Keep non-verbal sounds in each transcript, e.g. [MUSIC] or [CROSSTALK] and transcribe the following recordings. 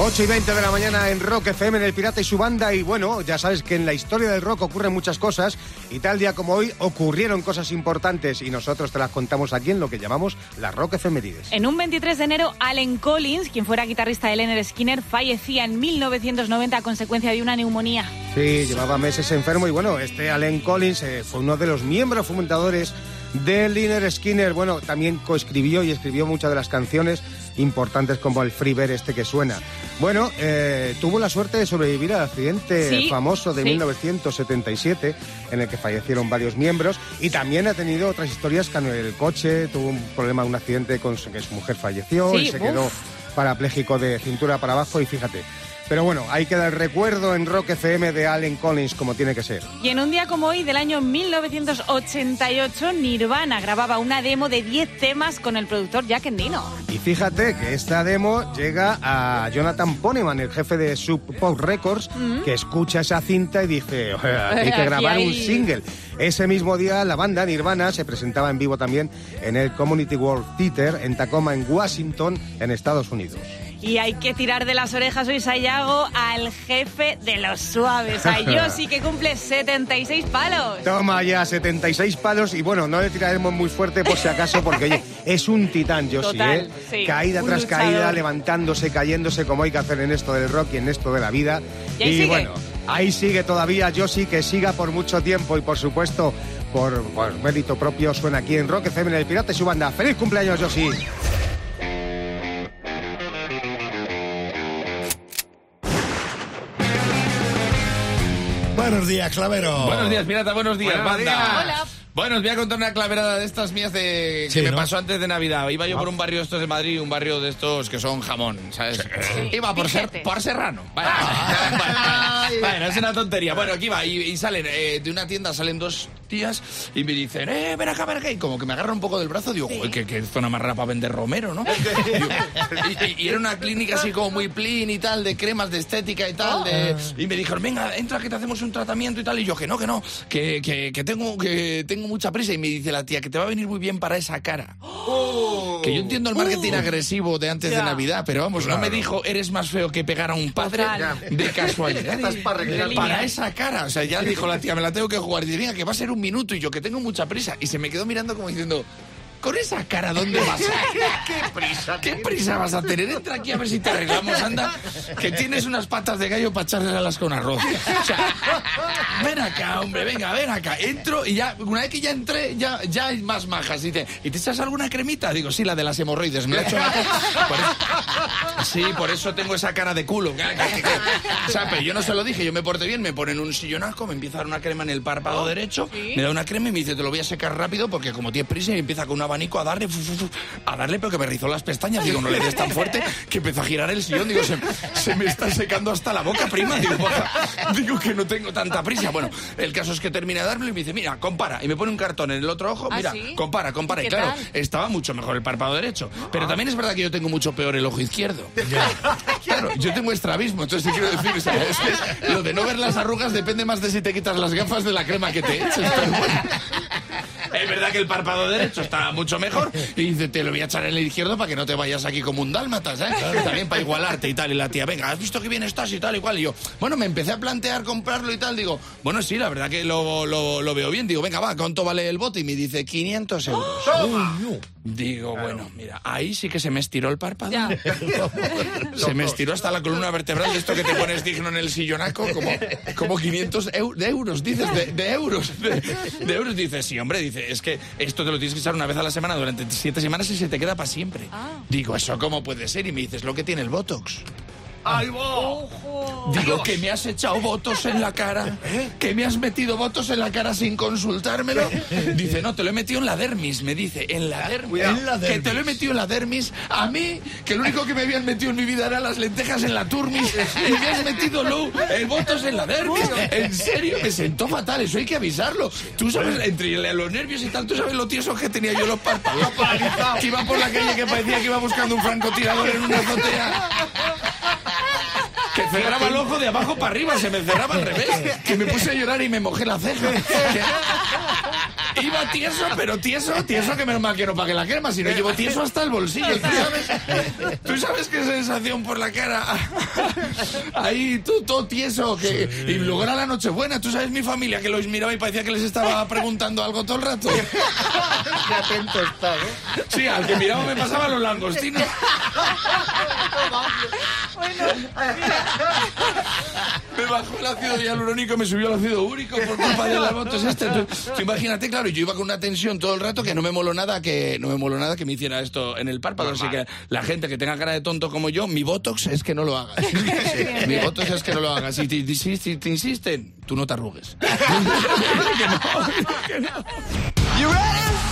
8 y 20 de la mañana en Rock FM, en El Pirata y su banda. Y bueno, ya sabes que en la historia del rock ocurren muchas cosas. Y tal día como hoy ocurrieron cosas importantes. Y nosotros te las contamos aquí en lo que llamamos la Rock Efemérides. En un 23 de enero, Allen Collins, quien fuera guitarrista de Leonard Skinner, fallecía en 1990 a consecuencia de una neumonía. Sí, llevaba meses enfermo. Y bueno, este Allen Collins eh, fue uno de los miembros fundadores de Liner Skinner. Bueno, también coescribió y escribió muchas de las canciones importantes como el Free Bear este que suena. Bueno, eh, tuvo la suerte de sobrevivir al accidente Sí, famoso de sí. 1977 en el que fallecieron varios miembros y también ha tenido otras historias que en el coche tuvo un problema, un accidente con su- que su mujer falleció Sí, y se uf. quedó parapléjico de cintura para abajo y fíjate. Pero bueno, ahí queda el recuerdo en Rock FM de Allen Collins como tiene que ser. Y en un día como hoy, del año 1988, Nirvana grababa una demo de 10 temas con el productor Jack Endino. Y fíjate que esta demo llega a Jonathan Poneman, el jefe de Sub Pop Records, que escucha esa cinta y dice, "Oye, hay [LAUGHS] que grabar un single. Ese mismo día la banda Nirvana se presentaba en vivo también en el Community World Theater en Tacoma, en Washington, en Estados Unidos. Y hay que tirar de las orejas hoy, Sayago, al jefe de los suaves, a [LAUGHS] Yossi, que cumple 76 palos. Toma ya 76 palos y bueno, no le tiraremos muy fuerte por si acaso porque oye, [LAUGHS] es un titán Total, ¿eh? sí, Caída tras luchador. caída, levantándose, cayéndose como hay que hacer en esto del rock y en esto de la vida. Y ahí sigue. bueno, ahí sigue todavía Josie, que siga por mucho tiempo y por supuesto por, por mérito propio suena aquí en Rock FM en el Pirata y su banda. ¡Feliz cumpleaños Josie! Buenos días, Clavero. Buenos días, pirata, buenos días, Buenos banda. días. Hola. Bueno, os voy a contar una claverada de estas mías de que Sí, me ¿no? pasó antes de Navidad. Iba yo Ah. por un barrio de estos de Madrid, un barrio de estos que son jamón, ¿sabes? Iba por, ser, por Serrano. Vale. Bueno, bueno, es una tontería. Bueno, aquí va. Y, y salen eh, de una tienda, salen dos tías y me dicen, eh, ven acá, ven acá. Y como que me agarra un poco del brazo, digo, joder, qué, qué zona más rara para vender romero, ¿no? Y- y era una clínica así como muy plin y tal, de cremas de estética y tal. de- y me dijeron, venga, entra que te hacemos un tratamiento y tal. Y yo, que no, que no, que, que, que tengo, que tengo mucha prisa. Y me dice la tía, que te va a venir muy bien para esa cara. Que yo entiendo el marketing agresivo de antes de. Navidad, pero vamos, no me dijo, eres más feo que pegar a un padre Total. de casualidad. [LAUGHS] Estás para esa cara. O sea, ya dijo la tía, me la tengo que jugar. Y dice, venga, que va a ser un minuto. Y yo, que tengo mucha prisa. Y se me quedó mirando como diciendo, con esa cara, ¿dónde vas? [LAUGHS] ¡Qué prisa! ¿Qué prisa vas a tener? Entra aquí a ver si te arreglamos, anda. Que tienes unas patas de gallo para echarlas con arroz. O sea, ven acá, hombre, venga, ven acá. Entro y ya, una vez que ya entré, ya, ya hay más majas. Dice, ¿y te echas alguna cremita? Digo, sí, la de las hemorroides. Me la he hecho la- por eso- Sí, por eso tengo esa cara de culo. O sea, pero yo no se lo dije, yo me porté bien, me ponen un sillonaco, me empieza a dar una crema en el párpado derecho, me da una crema y me dice, te lo voy a secar rápido porque como tienes prisa y empieza con un abanico a darle, fu, fu, fu, a darle, pero que me rizó las pestañas. Digo, no le des tan fuerte que empezó a girar el sillón. Digo, se, se me está secando hasta la boca, prima. Digo, [LAUGHS] digo que no tengo tanta prisa. Bueno, el caso es que termina de darle y me dice, mira, compara. Y me pone un cartón en el otro ojo, ¿Ah, mira, sí? compara, compara. ¿Y claro, tal? estaba mucho mejor el párpado derecho. Pero también es verdad que yo tengo mucho peor el ojo izquierdo. [LAUGHS] Claro, yo tengo estrabismo, entonces te quiero decir, o sea, es que lo de no ver las arrugas depende más de si te quitas las gafas de la crema que te eches. pero bueno. Que el párpado derecho está mucho mejor y dice, te lo voy a echar en el izquierdo para que no te vayas aquí como un dálmata, ¿sabes? También para igualarte y tal. Y la tía, venga, ¿has visto que bien estás y tal y cual? Y yo, bueno, me empecé a plantear comprarlo y tal. Digo, bueno, sí, la verdad que lo, lo- lo veo bien. Digo, venga, va, ¿cuánto vale el bote? Y me dice, 500 euros. Digo, bueno, mira, ahí sí que se me estiró el párpado. Ya. [LAUGHS] Se me estiró hasta la columna vertebral de esto que te pones digno en el sillonaco, como, como 500 eu- de euros, dices, de, de euros. De, de euros, dices, sí, hombre, dice, es que esto te lo tienes que echar una vez a la semana durante siete semanas y se te queda para siempre. Ah. Digo, ¿eso cómo puede ser? Y me dices, lo que tiene el Botox. ¡Ay, va! Ojo. Digo, que me has echado votos en la cara, que me has metido votos en la cara sin consultármelo. Dice, no, te lo he metido en la dermis, me dice, en la dermis. En la Que te lo he dermis. metido en la dermis. A mí, que lo único que me habían metido en mi vida eran las lentejas en la turmis, y me has metido Lou, el votos en la dermis. En serio, me sentó fatal, eso hay que avisarlo. Tú sabes, entre los nervios y tal, tú sabes lo tiesos que tenía yo los párpados. Que iba por la calle que parecía que iba buscando un francotirador en una azotea. Cerraba el ojo de abajo para arriba, se me cerraba al revés. [LAUGHS] Que me puse a llorar y me mojé la ceja. Que, [LAUGHS] iba tieso, pero tieso, tieso que menos mal que no pague la crema, si no llevo tieso hasta el bolsillo. ¿Tú sabes, ¿tú sabes qué sensación por la cara? [LAUGHS] Ahí, tú, todo tieso. Que, Y luego era la Nochebuena. ¿Tú sabes mi familia que los miraba y parecía que les estaba preguntando algo todo el rato? Qué atento está, ¿eh? Sí, al que miraba me pasaban los langostinos. Me bajó el ácido hialurónico y me subió el ácido úrico por culpa de las motos este. Tú, tú imagínate, claro, yo iba con una tensión todo el rato que no me moló nada que no me moló nada que me hiciera esto en el párpado. Así que la gente que tenga cara de tonto como yo, mi botox es que no lo hagas. [LAUGHS] mi botox es que no lo hagas. Si te, si- si te insisten, tú no te arrugues. [LAUGHS]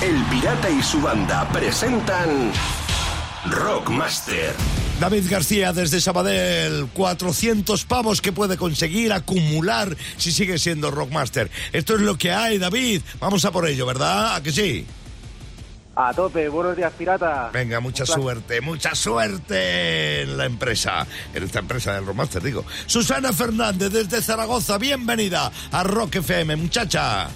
El Pirata y su banda presentan Rockmaster. David García desde Sabadell, 400 pavos que puede conseguir acumular si sigue siendo Rockmaster. Esto es lo que hay, David. Vamos a por ello, ¿verdad? ¿A que sí? A tope, buenos días, pirata. Venga, mucha suerte, mucha suerte en la empresa, en esta empresa del Rockmaster, digo. Susana Fernández desde Zaragoza, bienvenida a Rock FM, muchacha.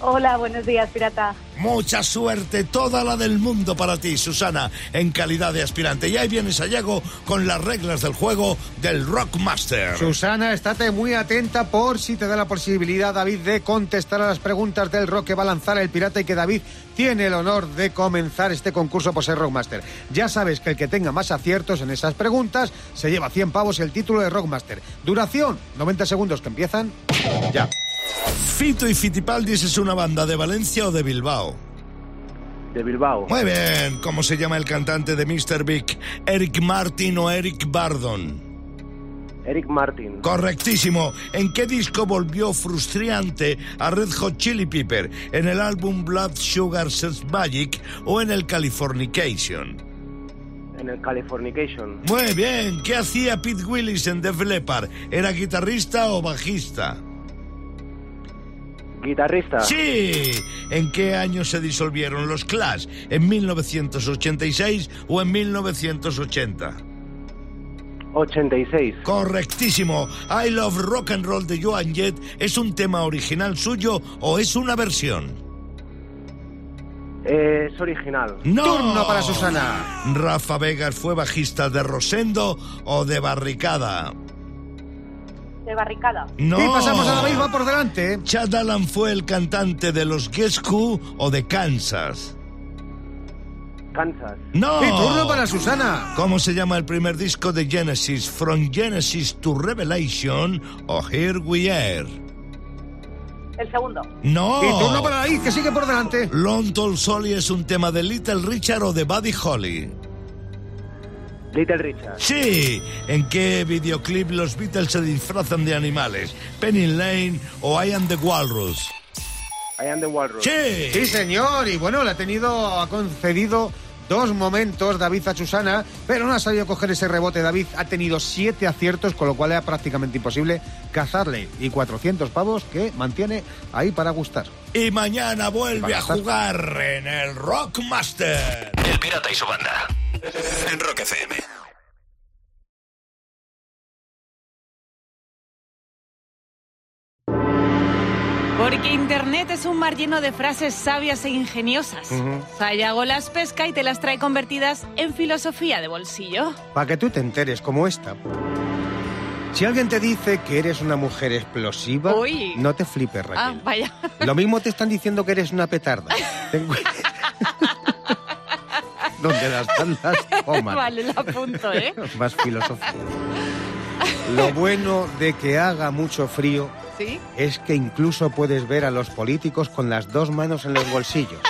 Hola, buenos días, pirata. Mucha suerte, toda la del mundo para ti, Susana, en calidad de aspirante. Y ahí vienes a Yago con las reglas del juego del Rockmaster. Susana, estate muy atenta por si te da la posibilidad, David, de contestar a las preguntas del rock que va a lanzar el pirata y que David tiene el honor de comenzar este concurso por ser Rockmaster. Ya sabes que el que tenga más aciertos en esas preguntas se lleva 100 pavos el título de Rockmaster. Duración, 90 segundos que empiezan ya. Fito y Fitipaldis es una banda de Valencia o de Bilbao. De Bilbao. Muy bien, ¿cómo se llama el cantante de Mr. Big? ¿Eric Martin o Eric Bardon? Eric Martin. Correctísimo. ¿En qué disco volvió frustrante a Red Hot Chili Pepper? ¿En el álbum Blood Sugar Sex Magic o en el Californication? En el Californication. Muy bien. ¿Qué hacía Pete Willis en Def Leppard? ¿Era guitarrista o bajista? Guitarrista. Sí. ¿En qué año se disolvieron los Clash? ¿En 1986 o en 1980? 86. Correctísimo. I Love Rock and Roll de Joan Jett es un tema original suyo o es una versión. Eh, es original. No. Turno para Susana. Rafa Vegas fue bajista de Rosendo o de Barricada. De barricada. No. Y pasamos a David, va por delante. Chad Allen fue el cantante de los Guess Who o de Kansas. Kansas. No. Y turno para Susana. ¿Cómo se llama el primer disco de Genesis? From Genesis to Revelation o Here We Are. El segundo. No. Y turno para David, que sigue por delante. Long Tall Solly es un tema de Little Richard o de Buddy Holly. Little Richard. Sí. ¿En qué videoclip los Beatles se disfrazan de animales? Penny Lane o I Am the Walrus. I am the Walrus. Sí. Sí, señor. Y bueno, le ha tenido, ha concedido dos momentos David a Susana, pero no ha sabido coger ese rebote. David ha tenido siete aciertos, con lo cual era prácticamente imposible cazarle. Y 400 pavos que mantiene ahí para gustar. Y mañana vuelve a jugar en el Rockmaster. El Pirata y su banda. En Rock FM. Porque Internet es un mar lleno de frases sabias e ingeniosas. Sayago las pesca y te las trae convertidas en filosofía de bolsillo. Para que tú te enteres como esta. Si alguien te dice que eres una mujer explosiva, Uy. no te flipes, Ah, Raquel. vaya. Lo mismo te están diciendo que eres una petarda. [LAUGHS] Donde las tandas [LAUGHS] toman. vale, lo apunto, ¿eh? [LAUGHS] Más filosofía. [LAUGHS] Lo bueno de que haga mucho frío ¿Sí? es que incluso puedes ver a los políticos con las dos manos en los bolsillos.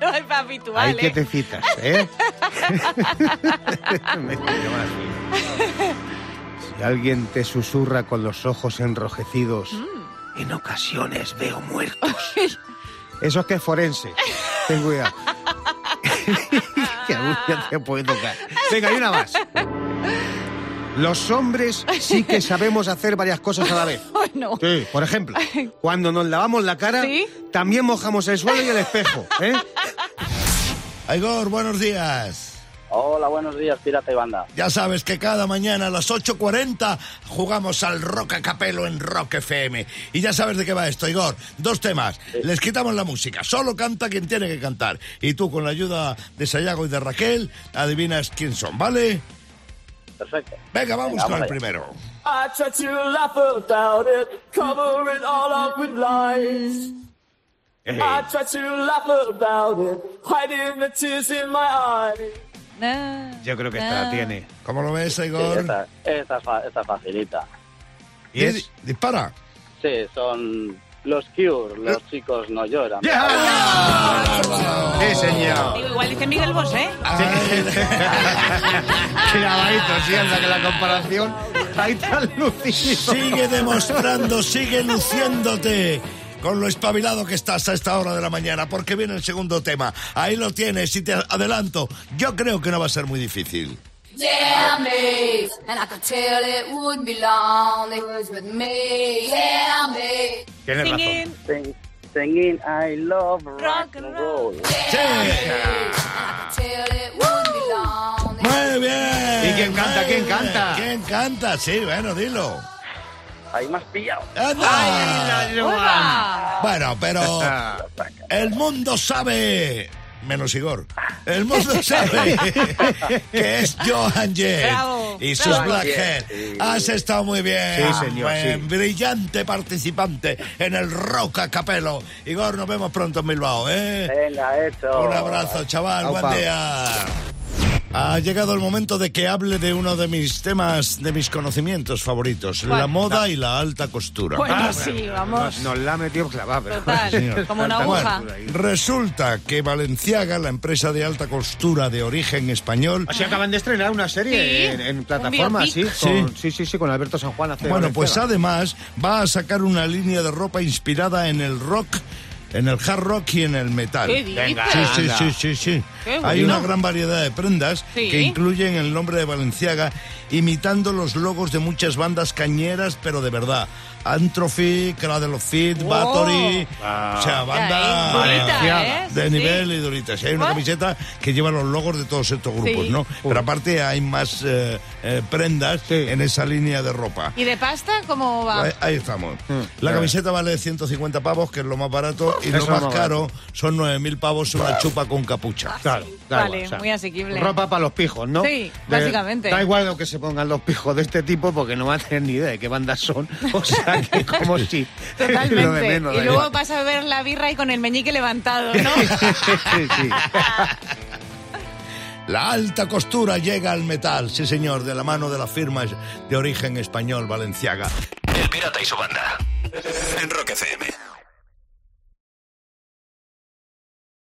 No es habitual, Hay ¿eh? que te citas, ¿eh? Me. Si alguien te susurra con los ojos enrojecidos, Mm. en ocasiones veo muertos. Eso es que es forense. Ten cuidado. [LAUGHS] que aún ya te puede tocar. Venga, hay una más. Los hombres sí que sabemos hacer varias cosas a la vez. [LAUGHS] Bueno, Sí, por ejemplo, cuando nos lavamos la cara, ¿Sí? también mojamos el suelo y el espejo. ¿eh? Igor, buenos días. Hola, buenos días, Pirata y Banda. Ya sabes que cada mañana a las 8.40 jugamos al Rock a Capelo en Rock FM. Y ya sabes de qué va esto, Igor. Dos temas. Les quitamos la música. Solo canta quien tiene que cantar. Y tú, con la ayuda de Sayago y de Raquel, adivinas quién son, ¿vale? Perfecto. Venga, vamos Venga, con el vamos primero. I try to laugh about it, cover it all up with lies. I try to laugh about it, hiding the tears in my eyes. Yo creo que esta la tiene. ¿Cómo lo ves, Sí, Igor? esta, esta fa- esta es facilita. Y es... Dispara. Sí, son los Cure, los chicos no lloran. Sí, señor. Digo, igual dice Miguel Bosé. Clavadito, [LAUGHS] sí, anda que la comparación ahí tan lucido. Sigue demostrando, sigue luciéndote con lo espabilado que estás a esta hora de la mañana, porque viene el segundo tema. Ahí lo tienes y te adelanto. Yo creo que no va a ser muy difícil. Damn me, and I could tell it would be long. They was with me, yeah me. Tienes razón. Singing. Sing- Singing I love rock, and roll. Sí. Muy bien. ¿Y quién canta? ¿Quién canta? ¿Quién canta? Sí, bueno, dilo. Ahí más pillado. Anda. ¡Uepa! Bueno, pero [LAUGHS] el mundo sabe, menos Igor, el mundo [LAUGHS] sabe que es Johan Jett Bravo, y sus. Blackhead. Has estado muy bien, Sí, señor, buen, sí. brillante participante en el Rock a Capelo. Igor, nos vemos pronto en Bilbao, ¿eh? Venga, hecho. Un abrazo, chaval, Aupa. buen día. Ha llegado el momento de que hable de uno de mis temas, de mis conocimientos favoritos, la moda y la alta costura. Bueno, sí, vamos. Nos, la ha metido clavada. pero- Total, como una ahí. Resulta que Valenciaga, la empresa de alta costura de origen español, Así acaban de estrenar una serie Sí, en, en plataforma, sí, con, sí, sí, sí, con Alberto San Juan. hace bueno, pues además va a sacar una línea de ropa inspirada en el rock, en el hard rock y en el metal. ¿Qué dices? Venga. Sí, sí, sí, sí, sí. Hay una gran variedad de prendas Sí. que incluyen el nombre de Valenciaga, imitando los logos de muchas bandas cañeras, pero de verdad. Antrophy, Cradle of Fit, Oh. Bathory, Ah. o sea, banda durita, ¿eh? de Sí, sí. nivel y duritas. Y hay una camiseta que lleva los logos de todos estos grupos, Sí. ¿no? Pero aparte hay más eh, eh, prendas Sí. en esa línea de ropa. ¿Y de pasta cómo va? Ahí, ahí estamos. La Ya camiseta vale 150 pavos, que es lo más barato, y Eso lo más más caro son 9.000 pavos una chupa con capucha. Claro, da Vale, igual, o sea, muy asequible. Ropa para los pijos, ¿no? Sí, básicamente. Da igual lo que se pongan los pijos de este tipo porque no van a tener ni idea de qué bandas son. O sea que [LAUGHS] como si... Totalmente. [LAUGHS] lo de menos, y luego igual. vas a ver la birra y con el meñique levantado, ¿no? [LAUGHS] Sí, sí. La alta costura llega al metal, sí señor, de la mano de las firmas de origen español Valenciaga. El pirata y su banda. En Rock FM.